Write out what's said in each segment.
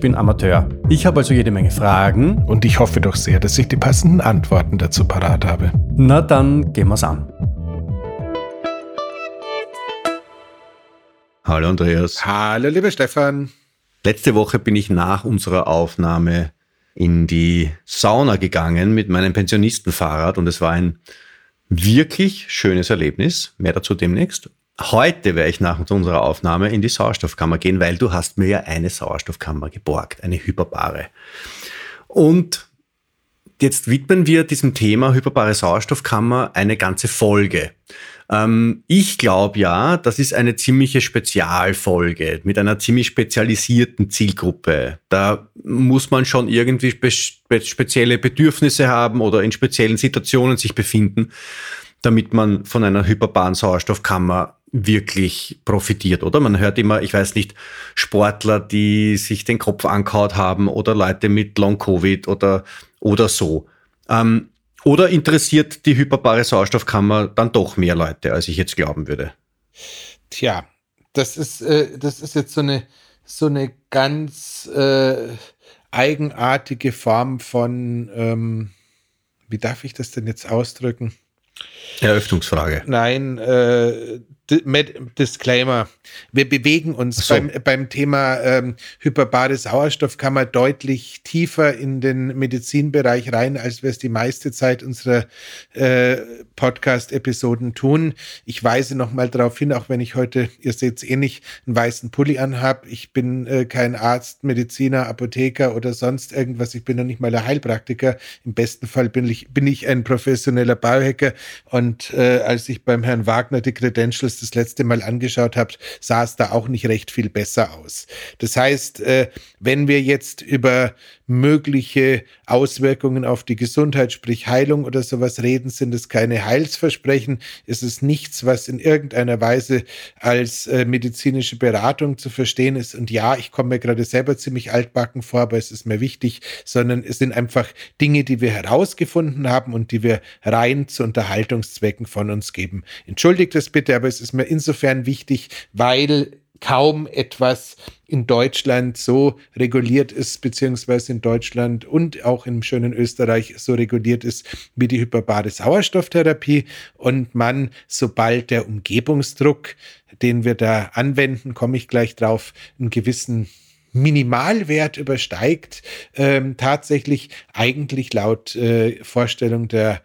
bin Amateur. Ich habe also jede Menge Fragen. Und ich hoffe doch sehr, dass ich die passenden Antworten dazu parat habe. Na dann gehen wir's an. Hallo Andreas. Hallo lieber Stefan. Letzte Woche bin ich nach unserer Aufnahme in die Sauna gegangen mit meinem Pensionistenfahrrad und es war ein wirklich schönes Erlebnis. Mehr dazu demnächst. Heute werde ich nach unserer Aufnahme in die Sauerstoffkammer gehen, weil du hast mir ja eine Sauerstoffkammer geborgt, eine hyperbare. Und jetzt widmen wir diesem Thema hyperbare Sauerstoffkammer eine ganze Folge. Ähm, ich glaube ja, das ist eine ziemliche Spezialfolge mit einer ziemlich spezialisierten Zielgruppe. Da muss man schon irgendwie spe spezielle Bedürfnisse haben oder in speziellen Situationen sich befinden, damit man von einer hyperbaren Sauerstoffkammer wirklich profitiert, oder? Man hört immer, ich weiß nicht, Sportler, die sich den Kopf angehaut haben oder Leute mit Long-Covid oder, oder so. Ähm, oder interessiert die hyperbare Sauerstoffkammer dann doch mehr Leute, als ich jetzt glauben würde? Tja, das ist, äh, das ist jetzt so eine, so eine ganz äh, eigenartige Form von, ähm, wie darf ich das denn jetzt ausdrücken? Eröffnungsfrage. Nein, äh, Disclaimer. Wir bewegen uns so. beim, beim Thema ähm, hyperbare Sauerstoffkammer deutlich tiefer in den Medizinbereich rein, als wir es die meiste Zeit unserer äh, Podcast-Episoden tun. Ich weise nochmal darauf hin, auch wenn ich heute, ihr seht es eh nicht, einen weißen Pulli anhab. Ich bin äh, kein Arzt, Mediziner, Apotheker oder sonst irgendwas. Ich bin noch nicht mal ein Heilpraktiker. Im besten Fall bin ich, bin ich ein professioneller Biohacker. Und äh, als ich beim Herrn Wagner die Credentials das letzte Mal angeschaut habt, sah es da auch nicht recht viel besser aus. Das heißt, äh, wenn wir jetzt über mögliche Auswirkungen auf die Gesundheit, sprich Heilung oder sowas reden, sind es keine Heilsversprechen. Es ist nichts, was in irgendeiner Weise als äh, medizinische Beratung zu verstehen ist. Und ja, ich komme mir gerade selber ziemlich altbacken vor, aber es ist mir wichtig, sondern es sind einfach Dinge, die wir herausgefunden haben und die wir rein zu Unterhaltungszwecken von uns geben. Entschuldigt es bitte, aber es ist mir insofern wichtig, weil kaum etwas in Deutschland so reguliert ist, beziehungsweise in Deutschland und auch im schönen Österreich so reguliert ist wie die hyperbare Sauerstofftherapie und man, sobald der Umgebungsdruck, den wir da anwenden, komme ich gleich drauf, einen gewissen Minimalwert übersteigt, ähm, tatsächlich eigentlich laut äh, Vorstellung der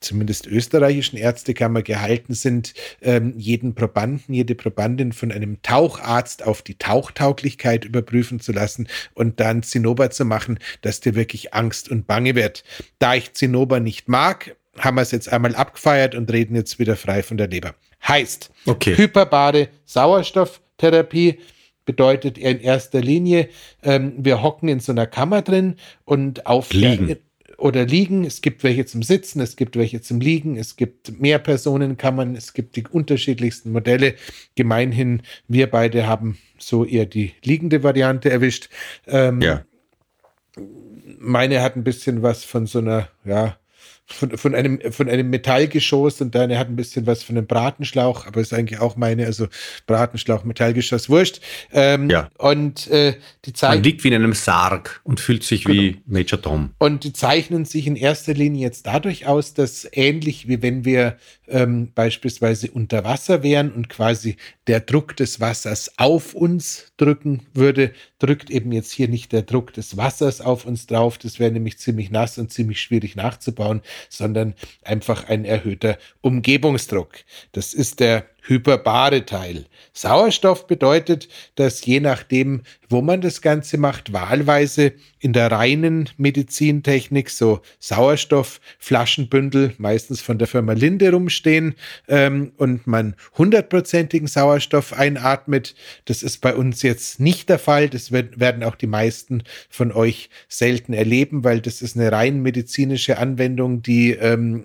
zumindest österreichischen Ärztekammer gehalten sind, ähm, jeden Probanden, jede Probandin von einem Taucharzt auf die Tauchtauglichkeit überprüfen zu lassen und dann Zinnober zu machen, dass dir wirklich Angst und Bange wird. Da ich Zinnober nicht mag, haben wir es jetzt einmal abgefeiert und reden jetzt wieder frei von der Leber. Heißt, okay. hyperbare Sauerstofftherapie bedeutet in erster Linie, ähm, wir hocken in so einer Kammer drin und auf Liegen. Der oder liegen. Es gibt welche zum Sitzen, es gibt welche zum Liegen, es gibt Mehrpersonenkammern, es gibt die unterschiedlichsten Modelle. Gemeinhin, wir beide haben so eher die liegende Variante erwischt. Ähm, ja. Meine hat ein bisschen was von so einer, ja, von, von, einem, von einem Metallgeschoss und deine hat ein bisschen was von einem Bratenschlauch, aber ist eigentlich auch meine, also Bratenschlauch, Metallgeschoss, wurscht. Ähm, ja. Und äh, die zeichnen. Man liegt wie in einem Sarg und fühlt sich genau. wie Major Tom. Und die zeichnen sich in erster Linie jetzt dadurch aus, dass ähnlich wie wenn wir ähm, beispielsweise unter Wasser wären und quasi der Druck des Wassers auf uns drücken würde, drückt eben jetzt hier nicht der Druck des Wassers auf uns drauf. Das wäre nämlich ziemlich nass und ziemlich schwierig nachzubauen, sondern einfach ein erhöhter Umgebungsdruck. Das ist der hyperbare Teil. Sauerstoff bedeutet, dass je nachdem, wo man das Ganze macht, wahlweise in der reinen Medizintechnik so Sauerstoffflaschenbündel, meistens von der Firma Linde rumstehen ähm, und man hundertprozentigen Sauerstoff einatmet. Das ist bei uns jetzt nicht der Fall. Das wird, werden auch die meisten von euch selten erleben, weil das ist eine rein medizinische Anwendung, die ähm,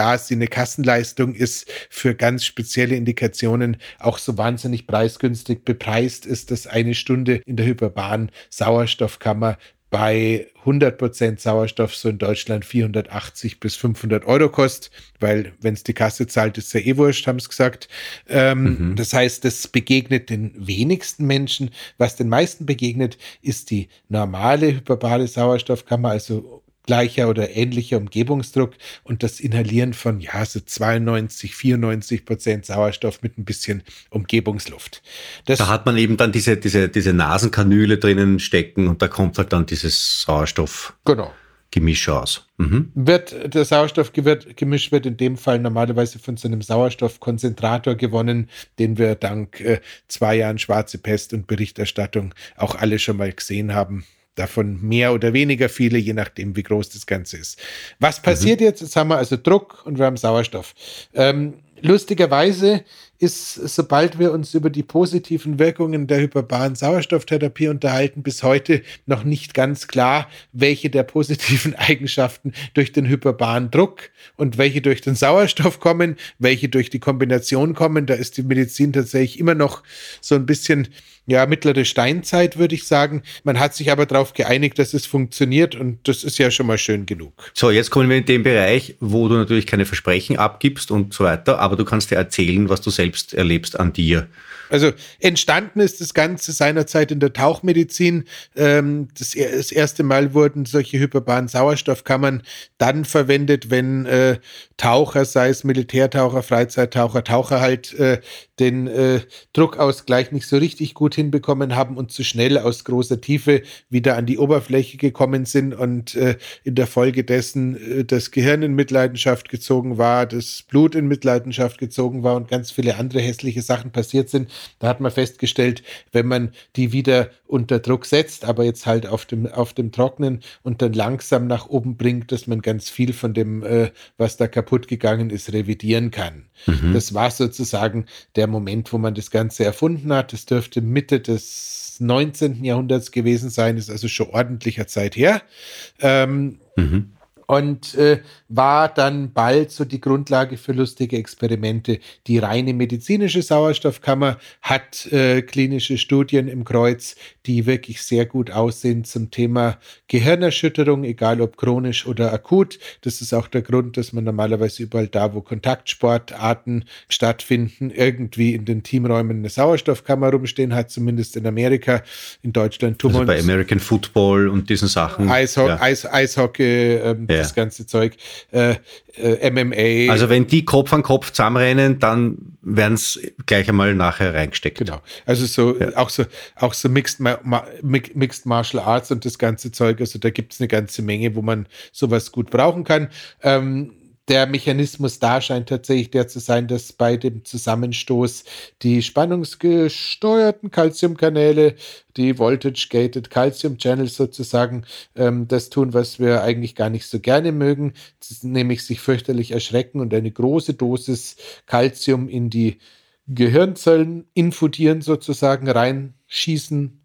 da sie eine Kassenleistung ist, für ganz spezielle Indikationen auch so wahnsinnig preisgünstig bepreist ist, dass eine Stunde in der hyperbaren Sauerstoffkammer bei 100% Sauerstoff so in Deutschland 480 bis 500 Euro kostet, weil wenn es die Kasse zahlt, ist ja eh wurscht, haben es gesagt. Ähm, mhm. Das heißt, das begegnet den wenigsten Menschen. Was den meisten begegnet, ist die normale hyperbare Sauerstoffkammer, also gleicher oder ähnlicher Umgebungsdruck und das Inhalieren von ja so 92, 94 Prozent Sauerstoff mit ein bisschen Umgebungsluft. Das da hat man eben dann diese, diese, diese Nasenkanüle drinnen stecken und da kommt halt dann dieses Sauerstoff. Genau. Gemisch aus. Mhm. Wird, der Sauerstoffgemisch wird in dem Fall normalerweise von so einem Sauerstoffkonzentrator gewonnen, den wir dank äh, zwei Jahren Schwarze Pest und Berichterstattung auch alle schon mal gesehen haben davon mehr oder weniger viele, je nachdem, wie groß das Ganze ist. Was passiert mhm. jetzt? Jetzt haben wir also Druck und wir haben Sauerstoff. Ähm, lustigerweise ist, sobald wir uns über die positiven Wirkungen der hyperbaren Sauerstofftherapie unterhalten, bis heute noch nicht ganz klar, welche der positiven Eigenschaften durch den hyperbaren Druck und welche durch den Sauerstoff kommen, welche durch die Kombination kommen. Da ist die Medizin tatsächlich immer noch so ein bisschen ja, mittlere Steinzeit, würde ich sagen. Man hat sich aber darauf geeinigt, dass es funktioniert und das ist ja schon mal schön genug. So, jetzt kommen wir in den Bereich, wo du natürlich keine Versprechen abgibst und so weiter, aber du kannst dir erzählen, was du selbst erlebst an dir. Also entstanden ist das Ganze seinerzeit in der Tauchmedizin. Ähm, das, erste Mal wurden solche hyperbaren Sauerstoffkammern dann verwendet, wenn äh, Taucher, sei es Militärtaucher, Freizeittaucher, Taucher halt äh, den äh, Druckausgleich nicht so richtig gut hinbekommen haben und zu schnell aus großer Tiefe wieder an die Oberfläche gekommen sind und äh, in der Folge dessen äh, das Gehirn in Mitleidenschaft gezogen war, das Blut in Mitleidenschaft gezogen war und ganz viele andere hässliche Sachen passiert sind. Da hat man festgestellt, wenn man die wieder unter Druck setzt, aber jetzt halt auf dem, auf dem Trocknen und dann langsam nach oben bringt, dass man ganz viel von dem, äh, was da kaputt gegangen ist, revidieren kann. Mhm. Das war sozusagen der Moment, wo man das Ganze erfunden hat. Das dürfte Mitte des 19. Jahrhunderts gewesen sein, ist also schon ordentlicher Zeit her. Ähm, mhm und äh, war dann bald so die Grundlage für lustige Experimente. Die reine medizinische Sauerstoffkammer hat äh, klinische Studien im Kreuz, die wirklich sehr gut aussehen zum Thema Gehirnerschütterung, egal ob chronisch oder akut. Das ist auch der Grund, dass man normalerweise überall da, wo Kontaktsportarten stattfinden, irgendwie in den Teamräumen eine Sauerstoffkammer rumstehen hat, zumindest in Amerika. In Deutschland tun also bei American Football und diesen Sachen. Eisho ja. Eis Eishockey, ähm, ja. das ganze Zeug. Äh, äh, MMA. Also wenn die Kopf an Kopf zusammenrennen, dann werden es gleich einmal nachher reingesteckt. Genau. Also so ja. auch so auch so Mixed, Ma Mixed Martial Arts und das ganze Zeug. Also da gibt es eine ganze Menge, wo man sowas gut brauchen kann. Ähm, der Mechanismus da scheint tatsächlich der zu sein, dass bei dem Zusammenstoß die spannungsgesteuerten Calciumkanäle, die Voltage-Gated Calcium Channels sozusagen, ähm, das tun, was wir eigentlich gar nicht so gerne mögen, nämlich sich fürchterlich erschrecken und eine große Dosis Calcium in die Gehirnzellen infutieren sozusagen, reinschießen,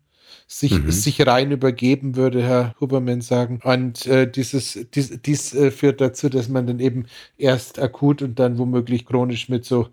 sich, mhm. sich rein übergeben, würde Herr Huberman sagen. Und äh, dieses, dies, dies äh, führt dazu, dass man dann eben erst akut und dann womöglich chronisch mit so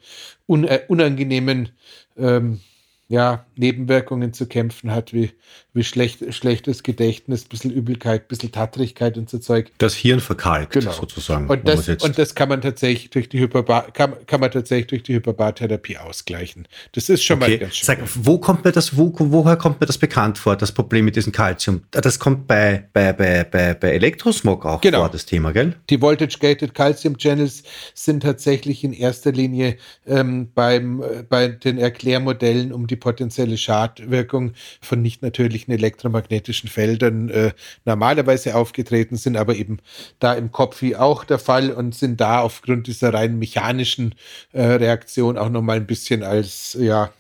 un, äh, unangenehmen ähm, ja, Nebenwirkungen zu kämpfen hat, wie, wie schlecht, schlechtes Gedächtnis, bisschen Übelkeit, bisschen Tattrigkeit und so Zeug. Das Hirn verkalkt genau. sozusagen. Und das, und das kann man tatsächlich durch die Hyperbar, kann, kann man tatsächlich durch die Hyperbartherapie ausgleichen. Das ist schon okay. mal ganz schön. Sag, wo kommt mir das, wo, woher kommt mir das bekannt vor, das Problem mit diesem Calcium? Das kommt bei, bei, bei, bei, bei Elektrosmog auch genau. vor, das Thema, gell? Die Voltage-Gated Calcium Channels sind tatsächlich in erster Linie ähm, beim, äh, bei den Erklärmodellen um die potenzielle Schadwirkung von nicht natürlichen elektromagnetischen Feldern äh, normalerweise aufgetreten sind, aber eben da im Kopf wie auch der Fall und sind da aufgrund dieser rein mechanischen äh, Reaktion auch nochmal ein bisschen als, ja,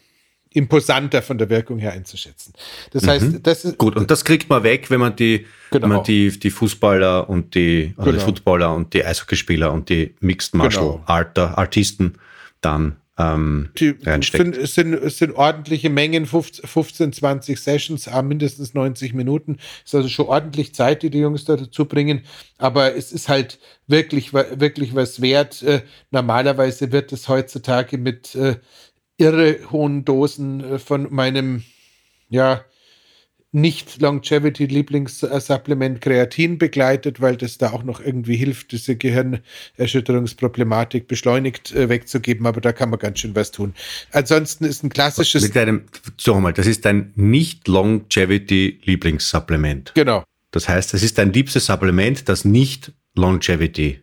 imposanter von der Wirkung her einzuschätzen. Das mhm. heißt, das ist. Gut, und das kriegt man weg, wenn man die, genau. wenn man die, die Fußballer und die, also genau. die Footballer und die Eishockeyspieler und die Mixed Martial genau. Art, Artisten dann ähm, reinsteckt. Es sind, sind, sind ordentliche Mengen, 15, 20 Sessions, mindestens 90 Minuten. Ist also schon ordentlich Zeit, die die Jungs da dazu bringen. Aber es ist halt wirklich, wirklich was wert. Äh, normalerweise wird es heutzutage mit äh, irre hohen Dosen äh, von meinem, ja, nicht Longevity-Lieblingssupplement Kreatin begleitet, weil das da auch noch irgendwie hilft, diese Gehirnerschütterungsproblematik beschleunigt äh, wegzugeben, aber da kann man ganz schön was tun. Ansonsten ist ein klassisches. Mit einem, so mal, das ist ein nicht Longevity-Lieblingssupplement. Genau. Das heißt, es ist dein liebstes Supplement, das nicht Longevity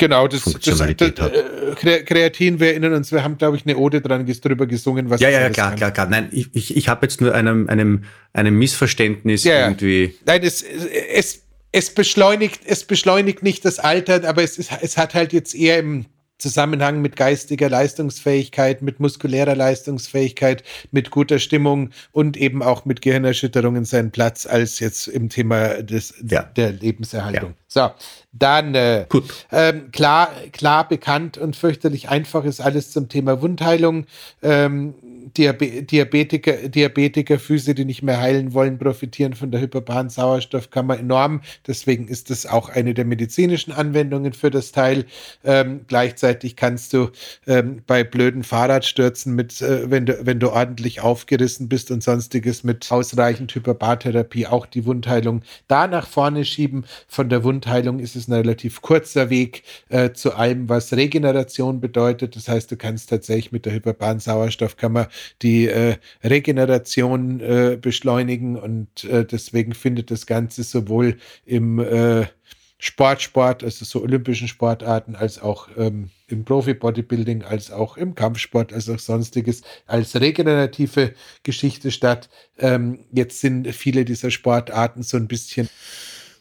Genau, das, Funktionalität das, das, hat. Äh, Kreatin, wir erinnern uns, wir haben, glaube ich, eine Ode dran drüber gesungen, was Ja, ja, ja klar, kann. klar, klar. Nein, ich, ich, ich habe jetzt nur einem, einem, einem Missverständnis ja, irgendwie. Nein, es, es, es beschleunigt, es beschleunigt nicht das Altern, aber es, ist, es hat halt jetzt eher im Zusammenhang mit geistiger Leistungsfähigkeit, mit muskulärer Leistungsfähigkeit, mit guter Stimmung und eben auch mit Gehirnerschütterungen seinen Platz als jetzt im Thema des, ja. der Lebenserhaltung. Ja. So, dann äh, ähm, klar, klar bekannt und fürchterlich einfach ist alles zum Thema Wundheilung. Ähm, Diabe Diabetiker, Diabetiker, Füße, die nicht mehr heilen wollen, profitieren von der hyperbanen Sauerstoffkammer enorm. Deswegen ist das auch eine der medizinischen Anwendungen für das Teil. Ähm, gleichzeitig kannst du ähm, bei blöden Fahrradstürzen mit, äh, wenn du, wenn du ordentlich aufgerissen bist und sonstiges mit ausreichend Hyperbartherapie auch die Wundheilung da nach vorne schieben. Von der Wundheilung ist es ein relativ kurzer Weg äh, zu allem, was Regeneration bedeutet. Das heißt, du kannst tatsächlich mit der hyperbanen Sauerstoffkammer die äh, Regeneration äh, beschleunigen und äh, deswegen findet das Ganze sowohl im äh, Sportsport, also so olympischen Sportarten, als auch ähm, im Profi-Bodybuilding, als auch im Kampfsport, als auch sonstiges, als regenerative Geschichte statt. Ähm, jetzt sind viele dieser Sportarten so ein bisschen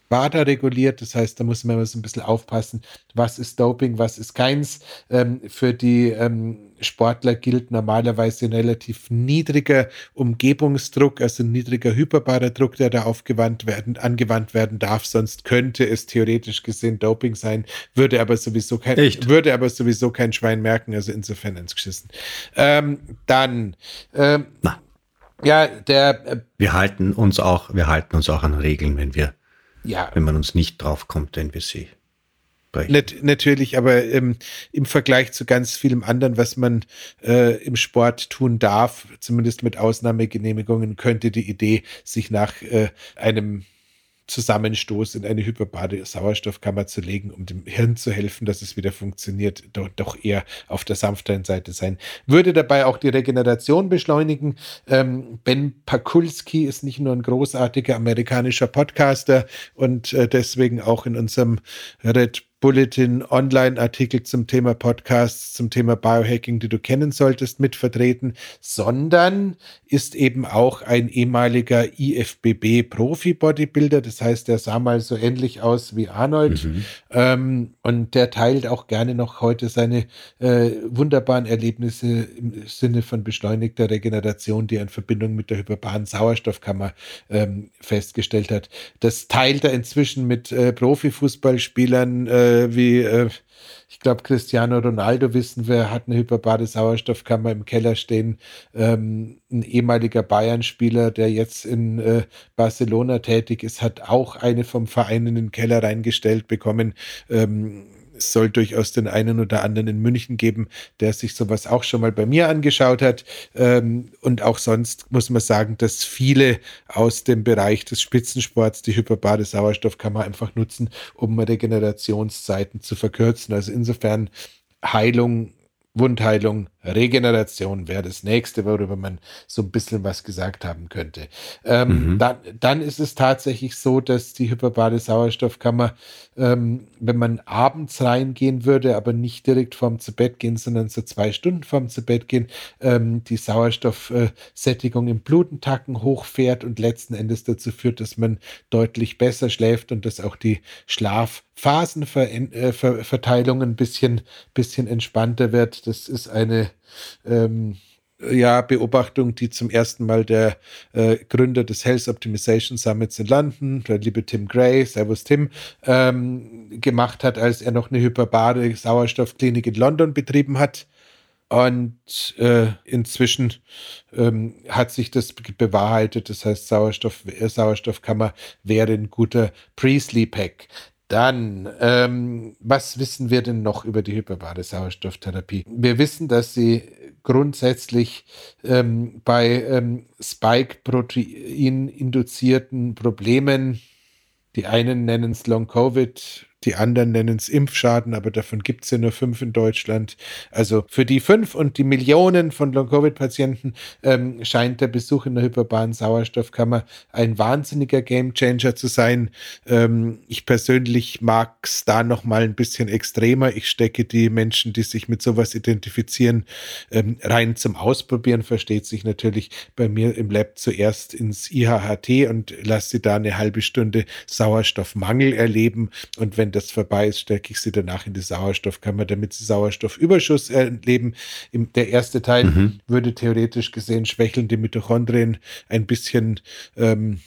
WADA reguliert. Das heißt, da muss man immer so ein bisschen aufpassen, was ist Doping, was ist keins. Ähm, für die ähm, Sportler gilt normalerweise ein relativ niedriger Umgebungsdruck, also ein niedriger hyperbarer Druck, der da aufgewandt werden, angewandt werden darf. Sonst könnte es theoretisch gesehen Doping sein, würde aber sowieso kein, Echt? würde aber sowieso kein Schwein merken. Also insofern ins Geschissen. Ähm, dann, ähm, Na. Ja, der. Äh, wir halten uns auch, wir halten uns auch an Regeln, wenn wir ja. wenn man uns nicht draufkommt, wenn wir sie Net, natürlich, aber ähm, im Vergleich zu ganz vielem anderen, was man äh, im Sport tun darf, zumindest mit Ausnahmegenehmigungen, könnte die Idee, sich nach äh, einem Zusammenstoß in eine hyperbare Sauerstoffkammer zu legen, um dem Hirn zu helfen, dass es wieder funktioniert, doch, doch eher auf der sanfteren Seite sein. Würde dabei auch die Regeneration beschleunigen. Ähm, ben Pakulski ist nicht nur ein großartiger amerikanischer Podcaster und äh, deswegen auch in unserem Red Bulletin Online-Artikel zum Thema Podcasts, zum Thema Biohacking, die du kennen solltest, mit vertreten, sondern ist eben auch ein ehemaliger IFBB-Profi-Bodybuilder. Das heißt, der sah mal so ähnlich aus wie Arnold. Mhm. Ähm, und der teilt auch gerne noch heute seine äh, wunderbaren Erlebnisse im Sinne von beschleunigter Regeneration, die er in Verbindung mit der hyperbanen Sauerstoffkammer ähm, festgestellt hat. Das teilt er inzwischen mit äh, Profifußballspielern. Äh, äh, wie, äh, ich glaube, Cristiano Ronaldo wissen wir, hat eine hyperbare Sauerstoffkammer im Keller stehen. Ähm, ein ehemaliger Bayern-Spieler, der jetzt in äh, Barcelona tätig ist, hat auch eine vom Verein in den Keller reingestellt bekommen. Ähm, es soll durchaus den einen oder anderen in München geben, der sich sowas auch schon mal bei mir angeschaut hat. Ähm, und auch sonst muss man sagen, dass viele aus dem Bereich des Spitzensports die hyperbare Sauerstoffkammer einfach nutzen, um Regenerationszeiten zu verkürzen. Also insofern Heilung, Wundheilung Regeneration wäre das nächste, worüber man so ein bisschen was gesagt haben könnte. Ähm, mhm. dann, dann ist es tatsächlich so, dass die hyperbare Sauerstoffkammer, ähm, wenn man abends reingehen würde, aber nicht direkt vorm zu Bett gehen, sondern so zwei Stunden vorm zu Bett gehen, ähm, die Sauerstoffsättigung im Blutentacken hochfährt und letzten Endes dazu führt, dass man deutlich besser schläft und dass auch die Schlaf Phasenverteilung ein bisschen, bisschen entspannter wird. Das ist eine ähm, ja, Beobachtung, die zum ersten Mal der äh, Gründer des Health Optimization Summits in London, der liebe Tim Gray, Servus Tim, ähm, gemacht hat, als er noch eine hyperbare Sauerstoffklinik in London betrieben hat. Und äh, inzwischen ähm, hat sich das bewahrheitet. Das heißt, Sauerstoff, Sauerstoffkammer wäre ein guter Pre-Sleep-Hack. Dann, ähm, was wissen wir denn noch über die hyperbare Sauerstofftherapie? Wir wissen, dass sie grundsätzlich ähm, bei ähm, Spike-Protein-induzierten Problemen, die einen nennen es Long-Covid, die anderen nennen es Impfschaden, aber davon gibt es ja nur fünf in Deutschland. Also für die fünf und die Millionen von Long-Covid-Patienten ähm, scheint der Besuch in der hyperbaren Sauerstoffkammer ein wahnsinniger Gamechanger zu sein. Ähm, ich persönlich mag es da noch mal ein bisschen extremer. Ich stecke die Menschen, die sich mit sowas identifizieren, ähm, rein zum Ausprobieren, versteht sich natürlich bei mir im Lab zuerst ins IHHT und lasse sie da eine halbe Stunde Sauerstoffmangel erleben. Und wenn wenn das vorbei ist, stecke ich sie danach in die Sauerstoffkammer, damit sie Sauerstoffüberschuss erleben. der erste Teil mhm. würde theoretisch gesehen schwächelnde Mitochondrien ein bisschen ähm,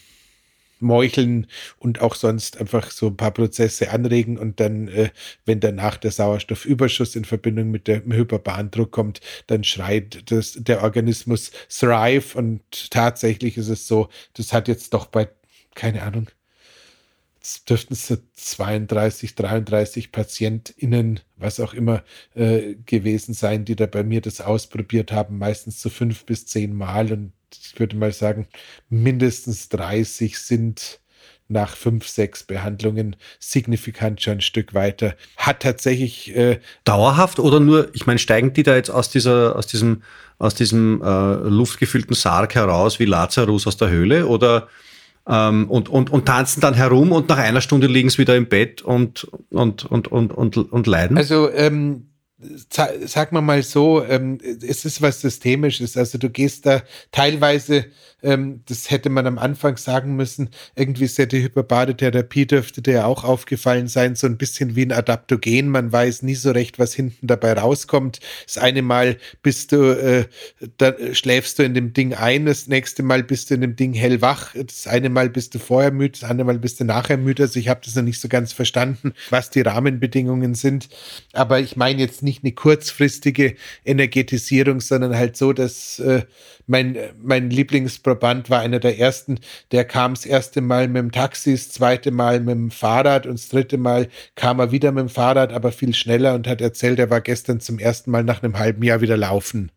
meucheln und auch sonst einfach so ein paar Prozesse anregen und dann, äh, wenn danach der Sauerstoffüberschuss in Verbindung mit dem Hyperbahndruck kommt, dann schreit das, der Organismus Thrive und tatsächlich ist es so, das hat jetzt doch bei, keine Ahnung, dürften es 32, 33 PatientInnen, was auch immer, äh, gewesen sein, die da bei mir das ausprobiert haben, meistens so fünf bis zehn Mal. Und ich würde mal sagen, mindestens 30 sind nach fünf, sechs Behandlungen signifikant schon ein Stück weiter. Hat tatsächlich äh, dauerhaft oder nur, ich meine, steigen die da jetzt aus dieser, aus diesem, aus diesem äh, luftgefüllten Sarg heraus wie Lazarus aus der Höhle oder ähm, und, und, und tanzen dann herum und nach einer Stunde liegen sie wieder im Bett und, und, und, und, und, und leiden? Also ähm, sag mal mal so, ähm, es ist was Systemisches. Also du gehst da teilweise, ähm, das hätte man am Anfang sagen müssen, irgendwie ist ja die hyperbare Therapie dürfte ja auch aufgefallen sein, so ein bisschen wie ein Adaptogen. Man weiß nie so recht, was hinten dabei rauskommt. Das eine Mal bist du, äh, da schläfst du in dem Ding ein, das nächste Mal bist du in dem Ding hellwach, das eine Mal bist du vorher müde, das andere Mal bist du nachher müde. Also ich habe das noch nicht so ganz verstanden, was die Rahmenbedingungen sind. Aber ich meine jetzt nicht, eine kurzfristige Energetisierung, sondern halt so, dass äh, mein, mein Lieblingsproband war einer der ersten, der kam das erste Mal mit dem Taxi, das zweite Mal mit dem Fahrrad und das dritte Mal kam er wieder mit dem Fahrrad, aber viel schneller und hat erzählt, er war gestern zum ersten Mal nach einem halben Jahr wieder laufen.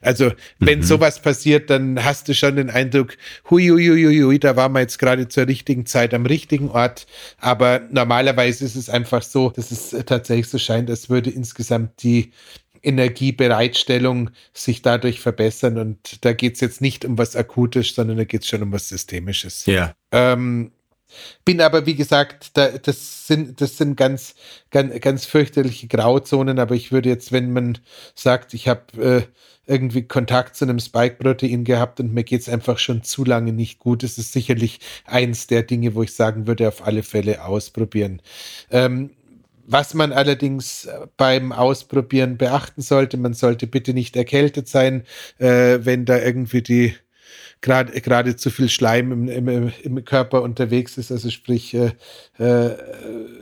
Also, wenn mhm. sowas passiert, dann hast du schon den Eindruck, hui, hui, hui, hui, da waren wir jetzt gerade zur richtigen Zeit am richtigen Ort. Aber normalerweise ist es einfach so, dass es tatsächlich so scheint, als würde insgesamt die Energiebereitstellung sich dadurch verbessern. Und da geht es jetzt nicht um was Akutes, sondern da geht es schon um was Systemisches. Ja. Ähm, bin aber, wie gesagt, da, das sind, das sind ganz, ganz, ganz fürchterliche Grauzonen. Aber ich würde jetzt, wenn man sagt, ich habe äh, irgendwie Kontakt zu einem Spike-Protein gehabt und mir geht es einfach schon zu lange nicht gut. Das ist sicherlich eins der Dinge, wo ich sagen würde, auf alle Fälle ausprobieren. Ähm, was man allerdings beim Ausprobieren beachten sollte, man sollte bitte nicht erkältet sein, äh, wenn da irgendwie die gerade gerade zu viel Schleim im, im, im Körper unterwegs ist, also sprich äh, äh,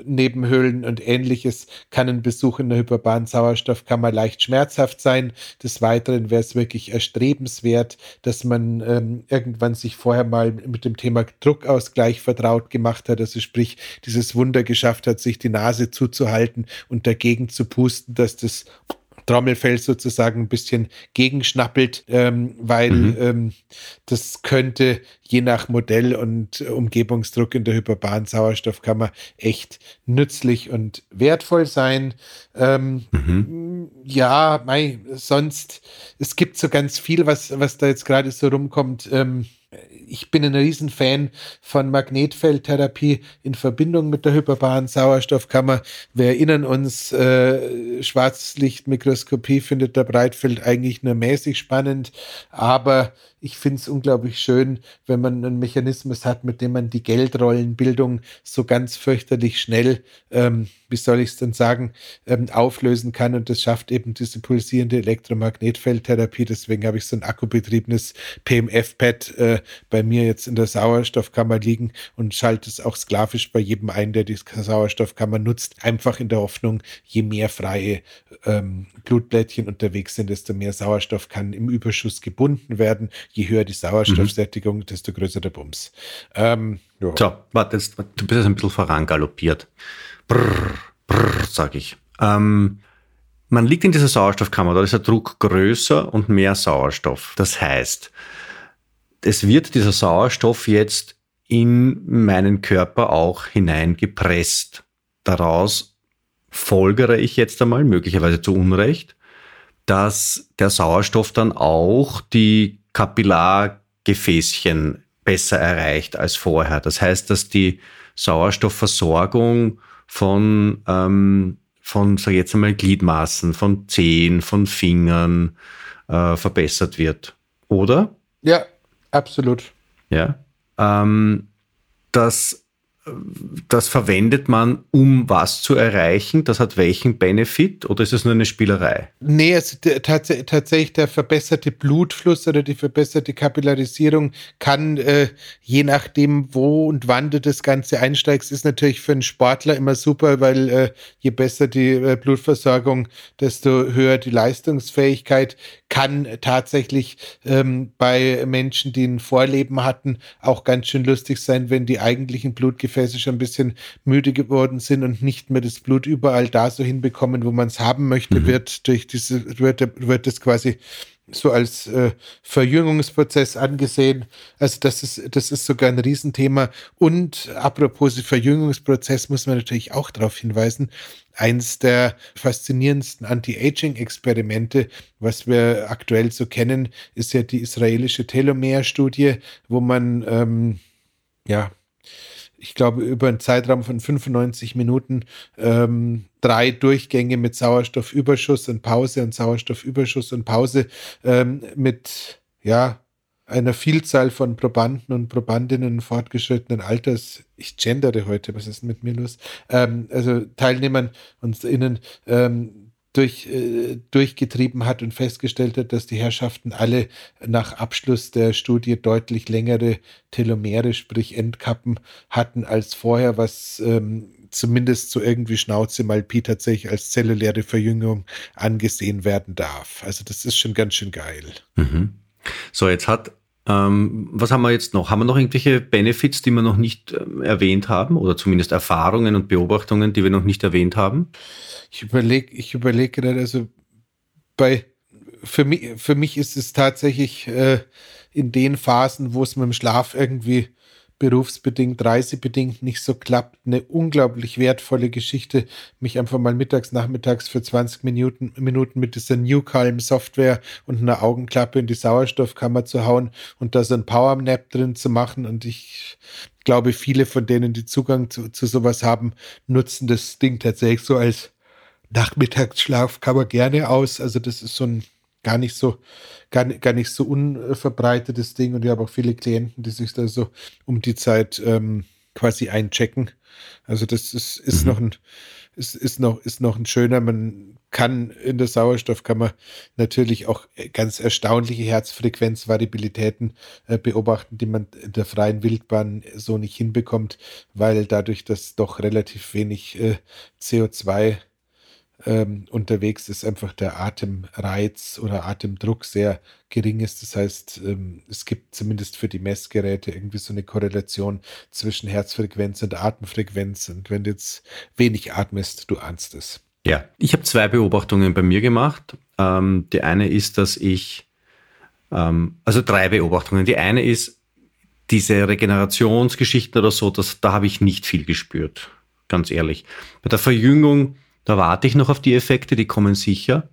Nebenhöhlen und ähnliches, kann ein Besuch in der hyperbaren Sauerstoffkammer leicht schmerzhaft sein. Des Weiteren wäre es wirklich erstrebenswert, dass man ähm, irgendwann sich vorher mal mit dem Thema Druckausgleich vertraut gemacht hat, also sprich dieses Wunder geschafft hat, sich die Nase zuzuhalten und dagegen zu pusten, dass das Trommelfell sozusagen ein bisschen gegenschnappelt, ähm, weil mhm. ähm, das könnte je nach Modell und Umgebungsdruck in der hyperbaren Sauerstoffkammer echt nützlich und wertvoll sein. Ähm, mhm. ja, mei, sonst, es gibt so ganz viel, was, was da jetzt gerade so rumkommt. Ähm, ich bin ein Riesenfan von Magnetfeldtherapie in Verbindung mit der hyperbaren Sauerstoffkammer. Wir erinnern uns, äh, Schwarzlichtmikroskopie findet der Breitfeld eigentlich nur mäßig spannend, aber ich finde es unglaublich schön, wenn man einen Mechanismus hat, mit dem man die Geldrollenbildung so ganz fürchterlich schnell, ähm, wie soll ich es denn sagen, ähm, auflösen kann. Und das schafft eben diese pulsierende Elektromagnetfeldtherapie. Deswegen habe ich so ein akkubetriebenes PMF-Pad äh, bei mir jetzt in der Sauerstoffkammer liegen und schalte es auch sklavisch bei jedem ein, der die Sauerstoffkammer nutzt. Einfach in der Hoffnung, je mehr freie ähm, Blutblättchen unterwegs sind, desto mehr Sauerstoff kann im Überschuss gebunden werden je höher die Sauerstoffsättigung, mhm. desto größer der Bums. Ähm, ja. So, warte, jetzt, du bist jetzt ein bisschen vorangaloppiert. Brrr, brrr, sag ich. Ähm, man liegt in dieser Sauerstoffkammer, da ist der Druck größer und mehr Sauerstoff. Das heißt, es wird dieser Sauerstoff jetzt in meinen Körper auch hineingepresst. Daraus folgere ich jetzt einmal, möglicherweise zu Unrecht, dass der Sauerstoff dann auch die Kapillargefäßchen besser erreicht als vorher. Das heißt, dass die Sauerstoffversorgung von, ähm, von sag jetzt einmal, Gliedmaßen, von Zehen, von Fingern äh, verbessert wird. Oder? Ja, absolut. Ja. Ähm, das das verwendet man, um was zu erreichen? Das hat welchen Benefit oder ist es nur eine Spielerei? Nee, also tats tatsächlich der verbesserte Blutfluss oder die verbesserte Kapillarisierung kann, äh, je nachdem, wo und wann du das Ganze einsteigst, ist natürlich für einen Sportler immer super, weil äh, je besser die äh, Blutversorgung, desto höher die Leistungsfähigkeit kann tatsächlich ähm, bei Menschen, die ein Vorleben hatten, auch ganz schön lustig sein, wenn die eigentlichen Blutgefäße schon ein bisschen müde geworden sind und nicht mehr das Blut überall da so hinbekommen, wo man es haben möchte, mhm. wird durch diese, wird, wird es quasi so als äh, Verjüngungsprozess angesehen. Also das ist, das ist sogar ein Riesenthema. Und apropos Verjüngungsprozess muss man natürlich auch darauf hinweisen, eins der faszinierendsten Anti-Aging-Experimente, was wir aktuell so kennen, ist ja die israelische Telomere-Studie, wo man ähm, ja ich glaube, über einen Zeitraum von 95 Minuten ähm, drei Durchgänge mit Sauerstoffüberschuss und Pause und Sauerstoffüberschuss und Pause ähm, mit, ja, einer Vielzahl von Probanden und Probandinnen fortgeschrittenen Alters, ich gendere heute, was ist mit mir los? Ähm, also Teilnehmern und innen ähm, durch, äh, durchgetrieben hat und festgestellt hat, dass die Herrschaften alle nach Abschluss der Studie deutlich längere Telomere, sprich Endkappen hatten als vorher, was ähm, zumindest so irgendwie Schnauze mal Pi tatsächlich als zelluläre Verjüngung angesehen werden darf. Also das ist schon ganz schön geil. Mhm. So, jetzt hat ähm, was haben wir jetzt noch? Haben wir noch irgendwelche Benefits, die wir noch nicht ähm, erwähnt haben oder zumindest Erfahrungen und Beobachtungen, die wir noch nicht erwähnt haben? Ich überlege, ich überlege gerade, also bei für mich, für mich ist es tatsächlich äh, in den Phasen, wo es mit dem Schlaf irgendwie berufsbedingt, reisebedingt nicht so klappt, eine unglaublich wertvolle Geschichte, mich einfach mal mittags, nachmittags für 20 Minuten, Minuten mit dieser Newcalm Software und einer Augenklappe in die Sauerstoffkammer zu hauen und da so ein Power Nap drin zu machen. Und ich glaube, viele von denen, die Zugang zu, zu sowas haben, nutzen das Ding tatsächlich so als Nachmittagsschlafkammer gerne aus. Also das ist so ein gar nicht so, gar, gar nicht so unverbreitetes Ding und ich habe auch viele Klienten, die sich da so um die Zeit ähm, quasi einchecken. Also das ist, ist mhm. noch ein, ist, ist noch, ist noch ein schöner, man kann in der Sauerstoffkammer natürlich auch ganz erstaunliche Herzfrequenzvariabilitäten äh, beobachten, die man in der freien Wildbahn so nicht hinbekommt, weil dadurch, dass doch relativ wenig äh, CO2 ähm, unterwegs ist, einfach der Atemreiz oder Atemdruck sehr gering ist. Das heißt, ähm, es gibt zumindest für die Messgeräte irgendwie so eine Korrelation zwischen Herzfrequenz und Atemfrequenz. Und wenn du jetzt wenig atmest, du ahnst es. Ja, ich habe zwei Beobachtungen bei mir gemacht. Ähm, die eine ist, dass ich, ähm, also drei Beobachtungen. Die eine ist, diese Regenerationsgeschichte oder so, das, da habe ich nicht viel gespürt, ganz ehrlich. Bei der Verjüngung da warte ich noch auf die Effekte, die kommen sicher.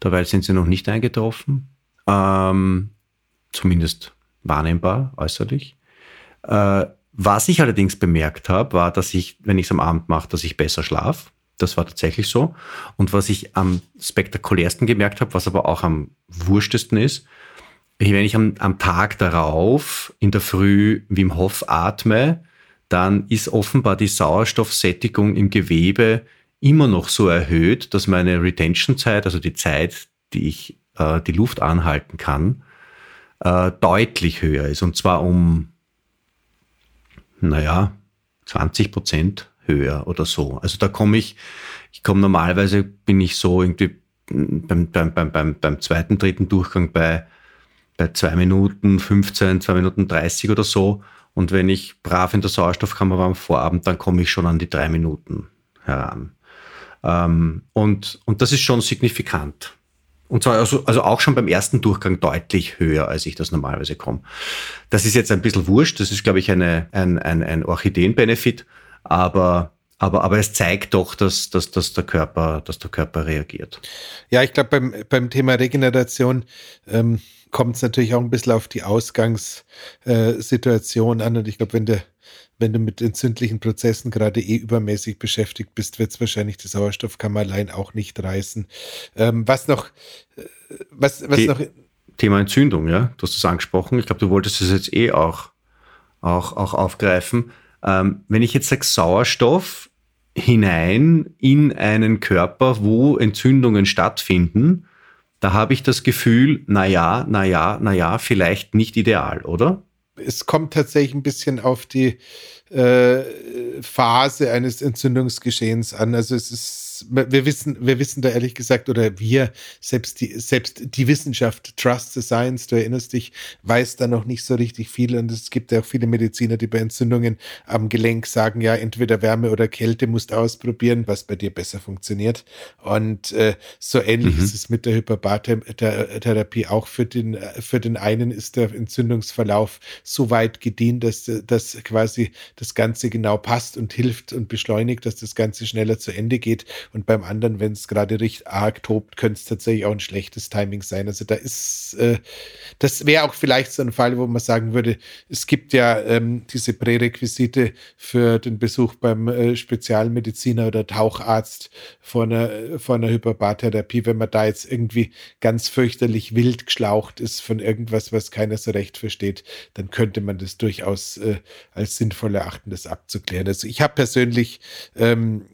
Dabei sind sie noch nicht eingetroffen. Ähm, zumindest wahrnehmbar, äußerlich. Äh, was ich allerdings bemerkt habe, war, dass ich, wenn ich es am Abend mache, dass ich besser schlafe. Das war tatsächlich so. Und was ich am spektakulärsten gemerkt habe, was aber auch am wurschtesten ist, wenn ich am, am Tag darauf in der Früh Wim Hof atme, dann ist offenbar die Sauerstoffsättigung im Gewebe immer noch so erhöht, dass meine Retention-Zeit, also die Zeit, die ich äh, die Luft anhalten kann, äh, deutlich höher ist. Und zwar um, naja, 20 Prozent höher oder so. Also da komme ich, ich komme normalerweise, bin ich so irgendwie beim, beim, beim, beim, beim zweiten, dritten Durchgang bei, bei zwei Minuten 15, zwei Minuten 30 oder so. Und wenn ich brav in der Sauerstoffkammer war am Vorabend, dann komme ich schon an die drei Minuten heran. Ähm, und, und das ist schon signifikant. Und zwar also, also auch schon beim ersten Durchgang deutlich höher, als ich das normalerweise komme. Das ist jetzt ein bisschen wurscht, das ist, glaube ich, eine, ein, ein, ein Orchideen-Benefit, aber, aber, aber es zeigt doch, dass, dass, dass, der, Körper, dass der Körper reagiert. Ja, ich glaube, beim, beim Thema Regeneration ähm, kommt es natürlich auch ein bisschen auf die Ausgangssituation an. Und ich glaube, wenn der wenn du mit entzündlichen Prozessen gerade eh übermäßig beschäftigt bist, wird es wahrscheinlich die Sauerstoffkammer allein auch nicht reißen. Ähm, was noch, äh, was, was noch. Thema Entzündung, ja, du hast es angesprochen. Ich glaube, du wolltest es jetzt eh auch, auch, auch aufgreifen. Ähm, wenn ich jetzt sage Sauerstoff hinein in einen Körper, wo Entzündungen stattfinden, da habe ich das Gefühl, na ja, na ja, na ja, vielleicht nicht ideal, oder? Es kommt tatsächlich ein bisschen auf die äh, Phase eines Entzündungsgeschehens an. Also es ist wir wissen, wir wissen da ehrlich gesagt, oder wir, selbst die, selbst die Wissenschaft, Trust the Science, du erinnerst dich, weiß da noch nicht so richtig viel. Und es gibt ja auch viele Mediziner, die bei Entzündungen am Gelenk sagen, ja, entweder Wärme oder Kälte musst du ausprobieren, was bei dir besser funktioniert. Und äh, so ähnlich mhm. ist es mit der Hyperbartherapie auch. Für den, für den einen ist der Entzündungsverlauf so weit gedient, dass, dass quasi das Ganze genau passt und hilft und beschleunigt, dass das Ganze schneller zu Ende geht. Und beim anderen, wenn es gerade richtig arg tobt, könnte es tatsächlich auch ein schlechtes Timing sein. Also da ist, äh, das wäre auch vielleicht so ein Fall, wo man sagen würde, es gibt ja ähm, diese Prärequisite für den Besuch beim äh, Spezialmediziner oder Taucharzt vor einer, vor einer Hyperbartherapie, wenn man da jetzt irgendwie ganz fürchterlich wild geschlaucht ist von irgendwas, was keiner so recht versteht, dann könnte man das durchaus äh, als sinnvoll erachten, das abzuklären. Also ich habe persönlich ähm,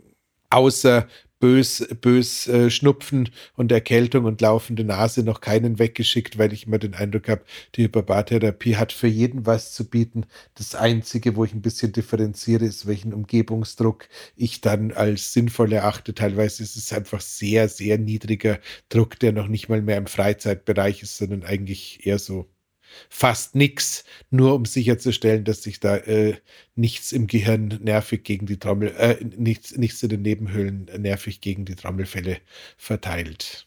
außer bös, bös äh, Schnupfen und Erkältung und laufende Nase noch keinen weggeschickt, weil ich immer den Eindruck habe, die Hyperbartherapie hat für jeden was zu bieten. Das Einzige, wo ich ein bisschen differenziere, ist, welchen Umgebungsdruck ich dann als sinnvoll erachte. Teilweise ist es einfach sehr, sehr niedriger Druck, der noch nicht mal mehr im Freizeitbereich ist, sondern eigentlich eher so fast nichts, nur um sicherzustellen, dass sich da äh, nichts im Gehirn nervig gegen die Trommel, äh, nichts, nichts in den Nebenhöhlen nervig gegen die Trommelfälle verteilt.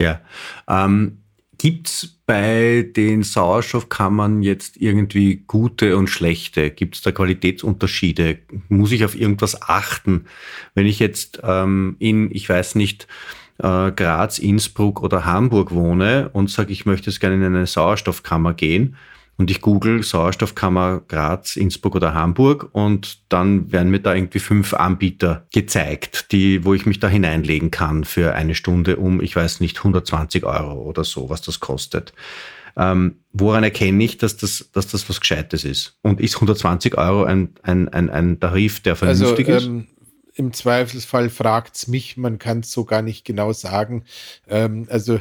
Ja. Ähm, Gibt es bei den Sauerstoffkammern jetzt irgendwie gute und schlechte? Gibt es da Qualitätsunterschiede? Muss ich auf irgendwas achten? Wenn ich jetzt ähm, in, ich weiß nicht, äh, Graz, Innsbruck oder Hamburg wohne und sage, ich möchte jetzt gerne in eine Sauerstoffkammer gehen und ich google Sauerstoffkammer Graz, Innsbruck oder Hamburg und dann werden mir da irgendwie fünf Anbieter gezeigt, die, wo ich mich da hineinlegen kann für eine Stunde um, ich weiß nicht, 120 Euro oder so, was das kostet. Ähm, woran erkenne ich, dass das, dass das was Gescheites ist? Und ist 120 Euro ein, ein, ein, ein Tarif, der vernünftig also, ähm, ist? Im Zweifelsfall fragt's mich, man kann es so gar nicht genau sagen. Ähm, also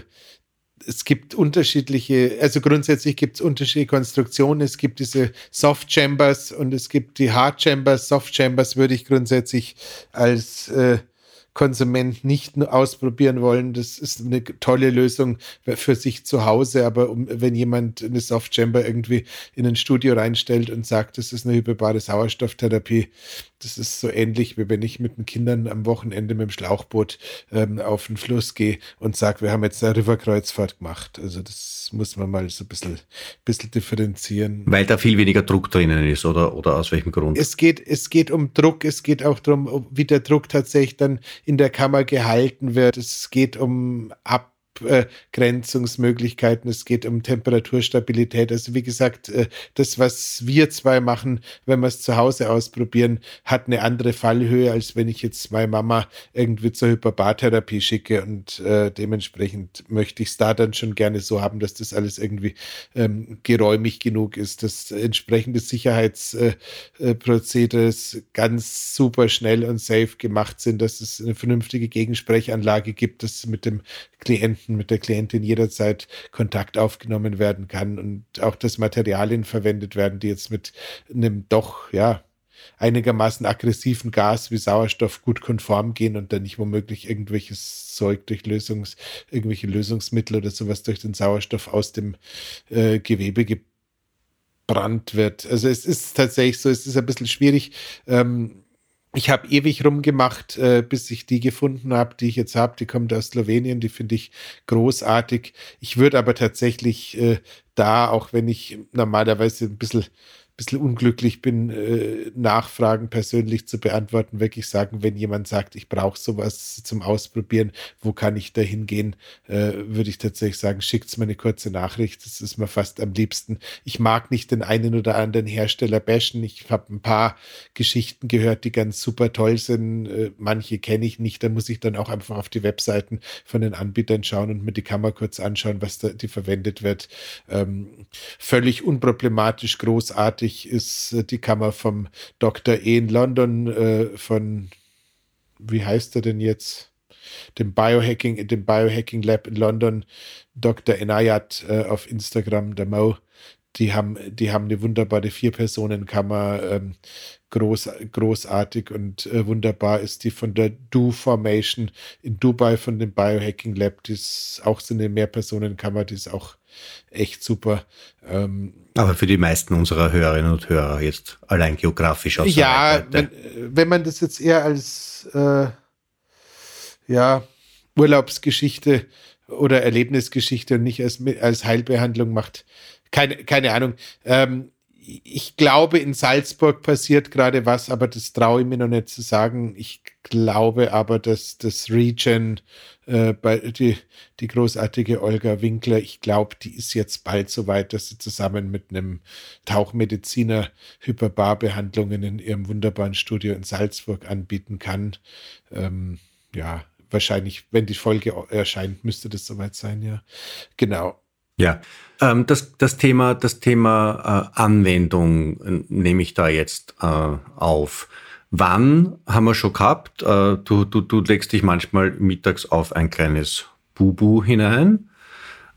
es gibt unterschiedliche, also grundsätzlich gibt es unterschiedliche Konstruktionen. Es gibt diese Soft Chambers und es gibt die Hard Chambers. Soft Chambers würde ich grundsätzlich als äh, Konsument nicht ausprobieren wollen. Das ist eine tolle Lösung für sich zu Hause. Aber um, wenn jemand eine Soft Chamber irgendwie in ein Studio reinstellt und sagt, das ist eine hyperbare Sauerstofftherapie, das ist so ähnlich, wie wenn ich mit den Kindern am Wochenende mit dem Schlauchboot ähm, auf den Fluss gehe und sage, wir haben jetzt eine Riverkreuzfahrt gemacht. Also das muss man mal so ein bisschen, bisschen differenzieren. Weil da viel weniger Druck drinnen ist, oder, oder aus welchem Grund? Es geht, es geht um Druck, es geht auch darum, wie der Druck tatsächlich dann in der Kammer gehalten wird. Es geht um Ab Abgrenzungsmöglichkeiten, es geht um Temperaturstabilität. Also wie gesagt, äh, das, was wir zwei machen, wenn wir es zu Hause ausprobieren, hat eine andere Fallhöhe, als wenn ich jetzt meine Mama irgendwie zur Hyperbartherapie schicke und äh, dementsprechend möchte ich es da dann schon gerne so haben, dass das alles irgendwie ähm, geräumig genug ist, dass entsprechende Sicherheitsprozedere äh, ganz super schnell und safe gemacht sind, dass es eine vernünftige Gegensprechanlage gibt, dass mit dem Klienten, mit der Klientin jederzeit Kontakt aufgenommen werden kann und auch, dass Materialien verwendet werden, die jetzt mit einem doch, ja, einigermaßen aggressiven Gas wie Sauerstoff gut konform gehen und dann nicht womöglich irgendwelches Zeug durch Lösungs, irgendwelche Lösungsmittel oder sowas durch den Sauerstoff aus dem äh, Gewebe gebrannt wird. Also es ist tatsächlich so, es ist ein bisschen schwierig. Ähm, ich habe ewig rumgemacht, äh, bis ich die gefunden habe, die ich jetzt habe. Die kommt aus Slowenien, die finde ich großartig. Ich würde aber tatsächlich äh, da, auch wenn ich normalerweise ein bisschen bisschen unglücklich bin, äh, Nachfragen persönlich zu beantworten, wirklich sagen, wenn jemand sagt, ich brauche sowas zum Ausprobieren, wo kann ich da hingehen, äh, würde ich tatsächlich sagen, schickt's mir eine kurze Nachricht. Das ist mir fast am liebsten. Ich mag nicht den einen oder anderen Hersteller bashen. Ich habe ein paar Geschichten gehört, die ganz super toll sind. Äh, manche kenne ich nicht. Da muss ich dann auch einfach auf die Webseiten von den Anbietern schauen und mir die Kamera kurz anschauen, was da die verwendet wird. Ähm, völlig unproblematisch, großartig großartig ist äh, die Kammer vom Dr. E in London äh, von, wie heißt er denn jetzt? Dem Biohacking, dem Biohacking Lab in London, Dr. Enayat äh, auf Instagram, der Mo. Die haben, die haben eine wunderbare Vier-Personen-Kammer, ähm, groß, großartig und äh, wunderbar ist die von der Do Formation in Dubai von dem Biohacking Lab. Die ist auch so eine Mehrpersonenkammer, die ist auch echt super. Ähm, Aber für die meisten unserer Hörerinnen und Hörer jetzt allein geografisch aus. Ja, wenn, wenn, man das jetzt eher als äh, ja, Urlaubsgeschichte oder Erlebnisgeschichte und nicht als, als Heilbehandlung macht. Keine, keine Ahnung. Ähm, ich glaube, in Salzburg passiert gerade was, aber das traue ich mir noch nicht zu sagen. Ich glaube aber, dass das Regen äh, bei die, die großartige Olga Winkler, ich glaube, die ist jetzt bald so weit, dass sie zusammen mit einem Tauchmediziner Hyperbarbehandlungen in ihrem wunderbaren Studio in Salzburg anbieten kann. Ähm, ja, wahrscheinlich, wenn die Folge erscheint, müsste das soweit sein, ja. Genau. Ja, ähm, das, das Thema, das Thema äh, Anwendung äh, nehme ich da jetzt äh, auf. Wann haben wir schon gehabt? Äh, du, du, du legst dich manchmal mittags auf ein kleines Bubu hinein.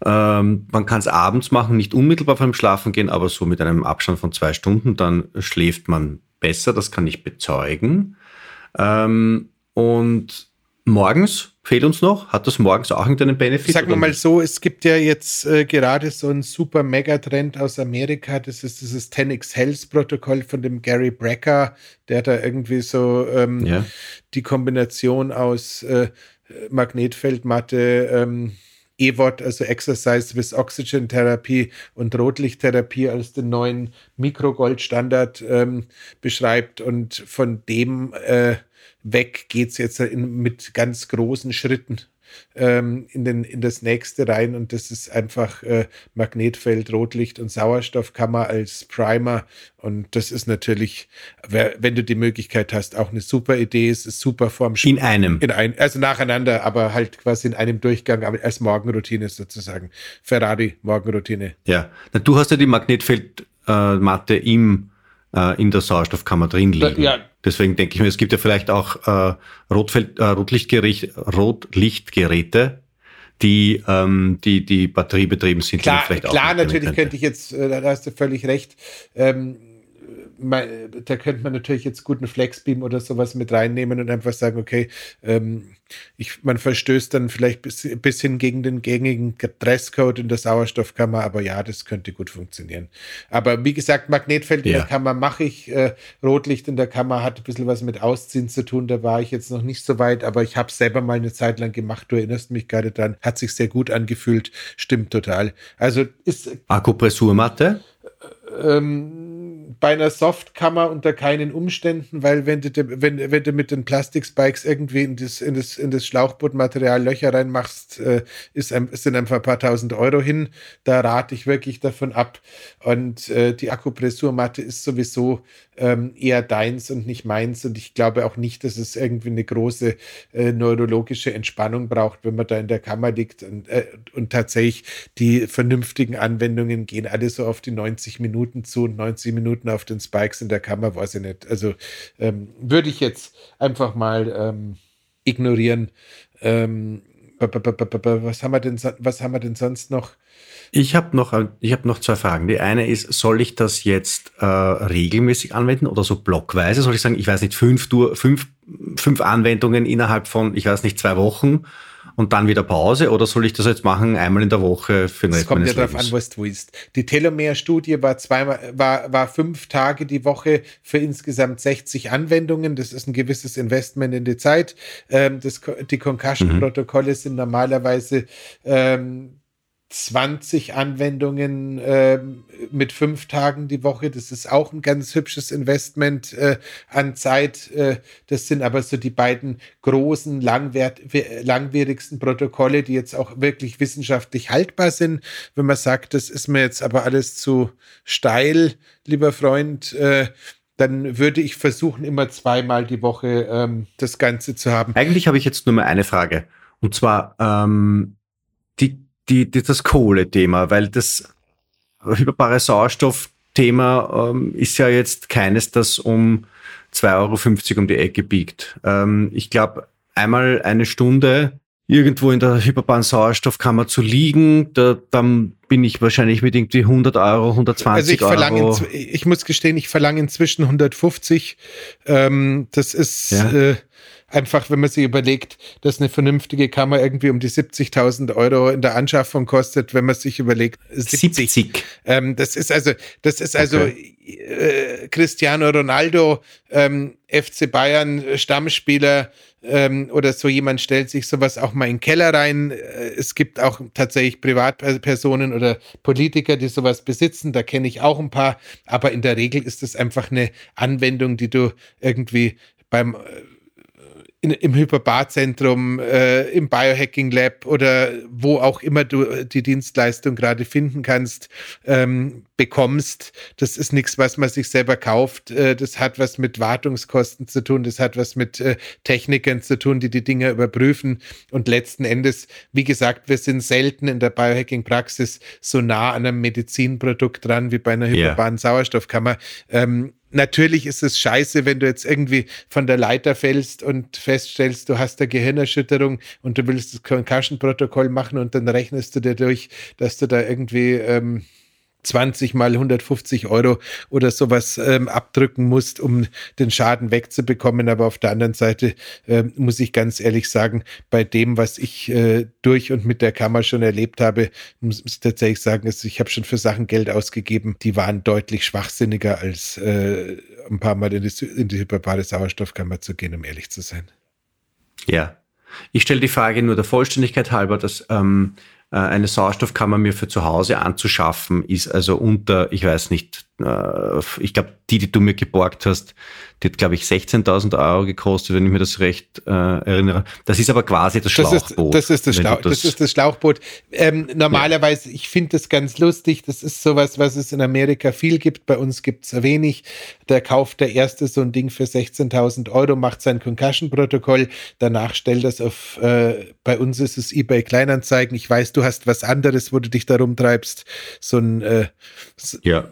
Ähm, man kann es abends machen, nicht unmittelbar vor dem Schlafen gehen, aber so mit einem Abstand von zwei Stunden, dann schläft man besser, das kann ich bezeugen. Ähm, und morgens fehlt uns noch? Hat das morgens auch irgendeinen Benefit? Sagen wir mal so, es gibt ja jetzt äh, gerade so einen super Megatrend aus Amerika. Das ist dieses 10x Health Protokoll von dem Gary Brecker, der da irgendwie so ähm, ja. die Kombination aus äh, Magnetfeldmatte, ähm, EWOT, also Exercise with Oxygen Therapie und Rotlichttherapie als den neuen Mikrogoldstandard ähm, beschreibt und von dem äh, weg geht es jetzt in, mit ganz großen Schritten ähm, in, den, in das nächste rein und das ist einfach äh, Magnetfeld, Rotlicht und Sauerstoffkammer als Primer und das ist natürlich, wenn du die Möglichkeit hast, auch eine super Idee, es ist super vorm Sch In einem. In ein, also nacheinander, aber halt quasi in einem Durchgang, aber als Morgenroutine sozusagen. Ferrari, Morgenroutine. Ja, du hast ja die Magnetfeldmatte äh, im äh, in der Sauerstoffkammer drin liegen. Ja. Deswegen denke ich mir, es gibt ja vielleicht auch äh, Rotfeld, äh, Rotlichtgeräte, die, ähm, die, die batteriebetrieben sind. Klar, klar natürlich könnte. könnte ich jetzt, äh, da hast du völlig recht, ähm, da könnte man natürlich jetzt gut einen Flexbeam oder sowas mit reinnehmen und einfach sagen, okay, ähm, ich, man verstößt dann vielleicht bis, bis hin gegen den gängigen Dresscode in der Sauerstoffkammer, aber ja, das könnte gut funktionieren. Aber wie gesagt, Magnetfeld ja. in der Kammer mache ich, äh, Rotlicht in der Kammer hat ein bisschen was mit Ausziehen zu tun, da war ich jetzt noch nicht so weit, aber ich habe selber mal eine Zeit lang gemacht, du erinnerst mich gerade dran, hat sich sehr gut angefühlt, stimmt total. Also ist... Akupressurmatte? Ähm, bei einer Softkammer unter keinen Umständen, weil wenn du, wenn, wenn du mit den Plastikspikes irgendwie in das, in das, in das Schlauchbootmaterial Löcher reinmachst, äh, ist ein, sind einfach ein paar tausend Euro hin. Da rate ich wirklich davon ab. Und äh, die Akupressurmatte ist sowieso ähm, eher deins und nicht meins. Und ich glaube auch nicht, dass es irgendwie eine große äh, neurologische Entspannung braucht, wenn man da in der Kammer liegt. Und, äh, und tatsächlich die vernünftigen Anwendungen gehen alle so auf die 90 Minuten zu und 90 Minuten auf den Spikes in der Kammer, weiß ich nicht. Also ähm, würde ich jetzt einfach mal ähm, ignorieren. Ähm, was haben wir denn, was haben wir denn sonst noch? Ich habe noch, ich hab noch zwei Fragen. Die eine ist, soll ich das jetzt äh, regelmäßig anwenden oder so blockweise? Soll ich sagen, ich weiß nicht, fünf, fünf, fünf Anwendungen innerhalb von, ich weiß nicht, zwei Wochen und dann wieder Pause? Oder soll ich das jetzt machen, einmal in der Woche für den Rest Es kommt ja darauf an, was du willst. Die Telomere-Studie war, zweimal, war, war fünf Tage die Woche für insgesamt 60 Anwendungen. Das ist ein gewisses Investment in die Zeit. Ähm, das, die Concussion-Protokolle mhm. sind normalerweise ähm, 20 Anwendungen äh, mit fünf Tagen die Woche. Das ist auch ein ganz hübsches Investment äh, an Zeit. Äh, das sind aber so die beiden großen, langwierigsten Protokolle, die jetzt auch wirklich wissenschaftlich haltbar sind. Wenn man sagt, das ist mir jetzt aber alles zu steil, lieber Freund, äh, dann würde ich versuchen, immer zweimal die Woche ähm, das Ganze zu haben. Eigentlich habe ich jetzt nur mal eine Frage. Und zwar, ähm, die die, die, das Kohle-Thema, weil das hyperbare Sauerstoff-Thema ähm, ist ja jetzt keines, das um 2,50 Euro um die Ecke biegt. Ähm, ich glaube, einmal eine Stunde irgendwo in der hyperbaren Sauerstoffkammer zu liegen, da, dann bin ich wahrscheinlich mit irgendwie 100 Euro, 120 also ich verlange Euro. Ich muss gestehen, ich verlange inzwischen 150. Ähm, das ist ja. äh, einfach, wenn man sich überlegt, dass eine vernünftige Kammer irgendwie um die 70.000 Euro in der Anschaffung kostet, wenn man sich überlegt, 70. 70. Ähm, das ist also, das ist also okay. äh, Cristiano Ronaldo, ähm, FC Bayern Stammspieler ähm, oder so jemand stellt sich sowas auch mal in den Keller rein. Äh, es gibt auch tatsächlich Privatpersonen oder Politiker, die sowas besitzen. Da kenne ich auch ein paar. Aber in der Regel ist es einfach eine Anwendung, die du irgendwie beim äh, in, im Hyperbarzentrum, äh, im Biohacking Lab oder wo auch immer du die Dienstleistung gerade finden kannst, ähm, bekommst. Das ist nichts, was man sich selber kauft. Äh, das hat was mit Wartungskosten zu tun. Das hat was mit äh, Technikern zu tun, die die Dinge überprüfen. Und letzten Endes, wie gesagt, wir sind selten in der Biohacking-Praxis so nah an einem Medizinprodukt dran wie bei einer hyperbaren yeah. Sauerstoffkammer. Ähm, natürlich ist es scheiße, wenn du jetzt irgendwie von der Leiter fällst und feststellst, du hast eine Gehirnerschütterung und du willst das Concussion-Protokoll machen und dann rechnest du dir durch, dass du da irgendwie ähm, 20 mal 150 Euro oder sowas ähm, abdrücken musst, um den Schaden wegzubekommen. Aber auf der anderen Seite äh, muss ich ganz ehrlich sagen, bei dem, was ich äh, durch und mit der Kammer schon erlebt habe, muss ich tatsächlich sagen, also ich habe schon für Sachen Geld ausgegeben, die waren deutlich schwachsinniger als äh, ein paar Mal in die, in die hyperbare Sauerstoffkammer zu gehen, um ehrlich zu sein. Ja. Ich stelle die Frage nur der Vollständigkeit halber, dass ähm, äh, eine Sauerstoffkammer mir für zu Hause anzuschaffen, ist also unter, ich weiß nicht, äh, ich glaube, die, die du mir geborgt hast, die hat, glaube ich, 16.000 Euro gekostet, wenn ich mir das recht äh, erinnere. Das ist aber quasi das Schlauchboot. Das ist das, Schlauch, das, das, ist das Schlauchboot. Ähm, normalerweise, ja. ich finde das ganz lustig. Das ist sowas, was es in Amerika viel gibt. Bei uns gibt es wenig. Da kauft der Erste so ein Ding für 16.000 Euro, macht sein Concussion-Protokoll. Danach stellt das auf, äh, bei uns ist es eBay Kleinanzeigen. Ich weiß, du hast was anderes, wo du dich darum treibst. So ein, äh, ja,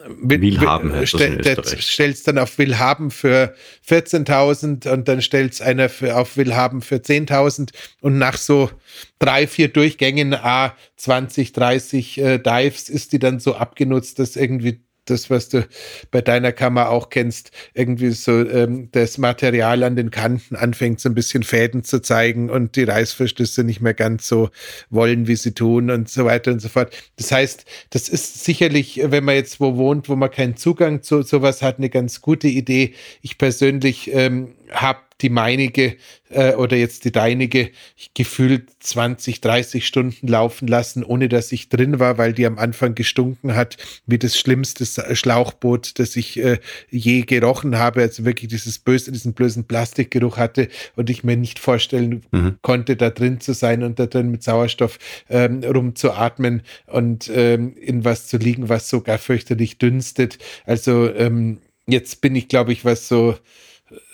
Willhaben heißt stell, das in stellst dann auf Willhaben für 14.000 und dann stellst einer für, auf Willhaben für 10.000 und nach so drei, vier Durchgängen, a 20, 30 äh, Dives ist die dann so abgenutzt, dass irgendwie das, was du bei deiner Kammer auch kennst, irgendwie so ähm, das Material an den Kanten anfängt, so ein bisschen Fäden zu zeigen und die Reißverschlüsse nicht mehr ganz so wollen, wie sie tun und so weiter und so fort. Das heißt, das ist sicherlich, wenn man jetzt wo wohnt, wo man keinen Zugang zu sowas hat, eine ganz gute Idee. Ich persönlich ähm, habe die meinige äh, oder jetzt die deinige gefühlt 20, 30 Stunden laufen lassen, ohne dass ich drin war, weil die am Anfang gestunken hat, wie das schlimmste Schlauchboot, das ich äh, je gerochen habe. Also wirklich dieses böse, diesen bösen Plastikgeruch hatte und ich mir nicht vorstellen mhm. konnte, da drin zu sein und da drin mit Sauerstoff ähm, rumzuatmen und ähm, in was zu liegen, was sogar fürchterlich dünstet. Also ähm, jetzt bin ich, glaube ich, was so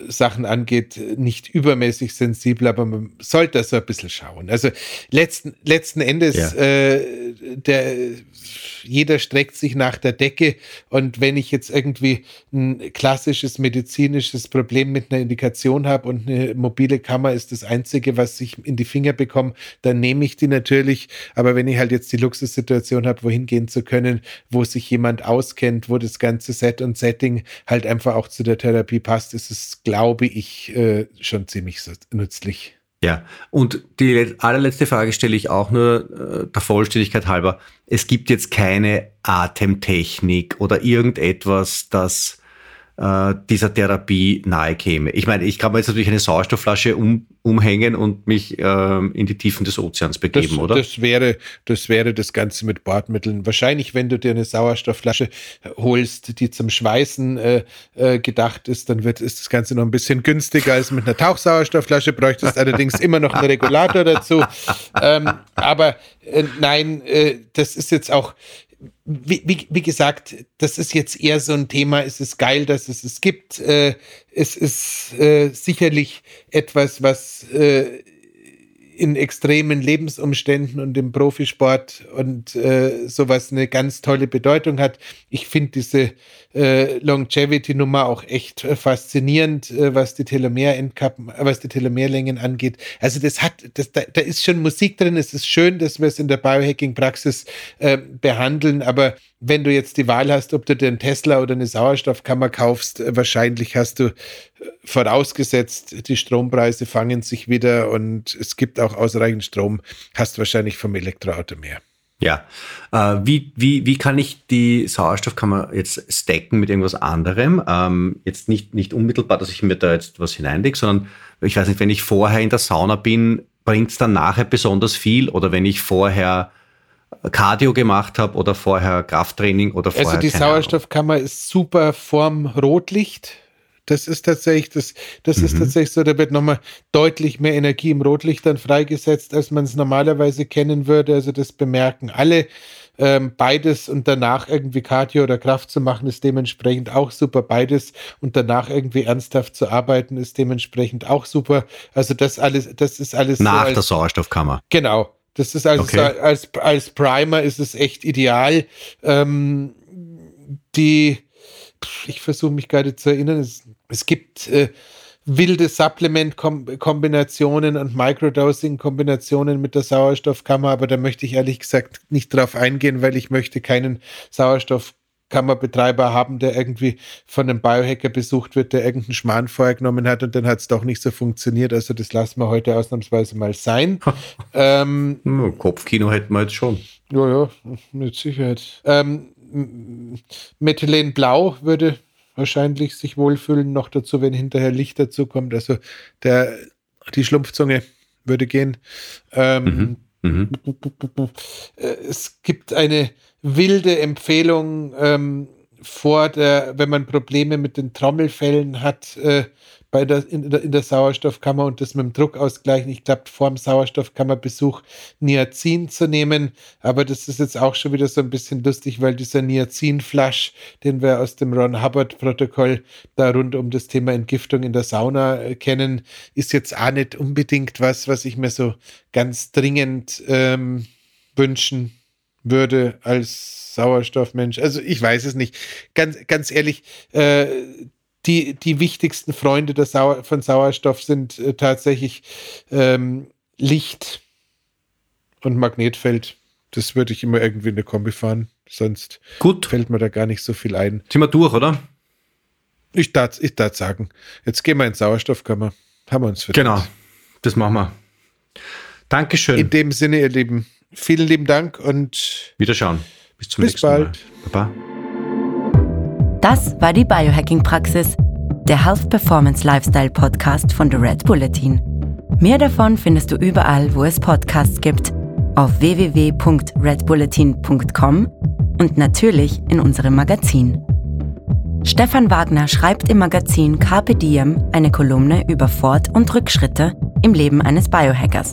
Sachen angeht, nicht übermäßig sensibel, aber man sollte da so ein bisschen schauen. Also letzten, letzten Endes, ja. äh, der, jeder streckt sich nach der Decke und wenn ich jetzt irgendwie ein klassisches medizinisches Problem mit einer Indikation habe und eine mobile Kammer ist das Einzige, was ich in die Finger bekomme, dann nehme ich die natürlich. Aber wenn ich halt jetzt die Luxussituation habe, wohin gehen zu können, wo sich jemand auskennt, wo das ganze Set und Setting halt einfach auch zu der Therapie passt, ist es glaube ich, äh, schon ziemlich nützlich. Ja, und die allerletzte Frage stelle ich auch nur äh, der Vollständigkeit halber. Es gibt jetzt keine Atemtechnik oder irgendetwas, das äh, dieser Therapie nahe käme. Ich meine, ich kann mir jetzt natürlich eine Sauerstoffflasche um, umhängen und mich ähm, in die Tiefen des Ozeans begeben, das, oder? Das wäre, das wäre das Ganze mit Bordmitteln. Wahrscheinlich, wenn du dir eine Sauerstoffflasche holst, die zum Schweißen äh, äh, gedacht ist, dann wird ist das Ganze noch ein bisschen günstiger als mit einer Tauchsauerstoffflasche. Bräuchtest allerdings immer noch einen Regulator dazu. Ähm, aber äh, nein, äh, das ist jetzt auch wie, wie, wie, gesagt, das ist jetzt eher so ein Thema. Es ist geil, dass es es gibt. Äh, es ist äh, sicherlich etwas, was äh, in extremen Lebensumständen und im Profisport und äh, sowas eine ganz tolle Bedeutung hat. Ich finde diese äh, Longevity-Nummer auch echt äh, faszinierend, äh, was die Telomerendkappen, äh, was die Telomerlängen angeht. Also das hat, das, da, da ist schon Musik drin. Es ist schön, dass wir es in der Biohacking-Praxis äh, behandeln, aber wenn du jetzt die Wahl hast, ob du dir einen Tesla oder eine Sauerstoffkammer kaufst, äh, wahrscheinlich hast du vorausgesetzt, die Strompreise fangen sich wieder und es gibt auch ausreichend Strom, hast wahrscheinlich vom Elektroauto mehr. Ja. Äh, wie, wie, wie kann ich die Sauerstoffkammer jetzt stacken mit irgendwas anderem? Ähm, jetzt nicht, nicht unmittelbar, dass ich mir da jetzt was hineinlege, sondern ich weiß nicht, wenn ich vorher in der Sauna bin, bringt es dann nachher besonders viel oder wenn ich vorher Cardio gemacht habe oder vorher Krafttraining oder vorher. Also die Sauerstoffkammer Ahnung. ist super vorm Rotlicht. Das ist tatsächlich, das, das mhm. ist tatsächlich so, da wird nochmal deutlich mehr Energie im Rotlicht dann freigesetzt, als man es normalerweise kennen würde. Also das bemerken alle. Ähm, beides und danach irgendwie Cardio oder Kraft zu machen, ist dementsprechend auch super. Beides und danach irgendwie ernsthaft zu arbeiten, ist dementsprechend auch super. Also das alles, das ist alles. Nach so als, der Sauerstoffkammer. Genau. Das ist also okay. als, als Primer ist es echt ideal. Ähm, die, ich versuche mich gerade zu erinnern, es es gibt äh, wilde Supplement-Kombinationen und Microdosing-Kombinationen mit der Sauerstoffkammer, aber da möchte ich ehrlich gesagt nicht drauf eingehen, weil ich möchte keinen Sauerstoffkammerbetreiber haben, der irgendwie von einem Biohacker besucht wird, der irgendeinen Schmarrn vorgenommen hat und dann hat es doch nicht so funktioniert. Also das lassen wir heute ausnahmsweise mal sein. ähm, Kopfkino hätten wir jetzt schon. Ja, ja, mit Sicherheit. Ähm, Methylen Blau würde wahrscheinlich sich wohlfühlen. Noch dazu, wenn hinterher Licht dazu kommt. Also der, die Schlumpfzunge würde gehen. Ähm, mhm. Mhm. Es gibt eine wilde Empfehlung ähm, vor der, wenn man Probleme mit den Trommelfällen hat, äh, bei der, in, der, in der Sauerstoffkammer und das mit dem Druck ausgleichen. Ich glaube, vor dem Sauerstoffkammerbesuch Niacin zu nehmen. Aber das ist jetzt auch schon wieder so ein bisschen lustig, weil dieser Niacin-Flasch, den wir aus dem Ron Hubbard-Protokoll da rund um das Thema Entgiftung in der Sauna äh, kennen, ist jetzt auch nicht unbedingt was, was ich mir so ganz dringend ähm, wünschen würde als Sauerstoffmensch. Also ich weiß es nicht. Ganz, ganz ehrlich, äh, die, die wichtigsten Freunde der Sauer, von Sauerstoff sind äh, tatsächlich ähm, Licht und Magnetfeld. Das würde ich immer irgendwie in der Kombi fahren. Sonst Gut. fällt mir da gar nicht so viel ein. Sind wir durch, oder? Ich darf ich sagen, jetzt gehen wir in Sauerstoffkammer. Haben wir uns verdient. Genau, das machen wir. Dankeschön. In dem Sinne, ihr Lieben, vielen lieben Dank und Wiederschauen. Bis zum bis nächsten bald. Mal. Baba. Das war die Biohacking-Praxis. der Health Performance Lifestyle Podcast von The Red Bulletin. Mehr davon findest du überall, wo es Podcasts gibt, auf www.redbulletin.com und natürlich in unserem Magazin. Stefan Wagner schreibt im Magazin Carpe Diem eine Kolumne über Fort- und Rückschritte im Leben eines Biohackers.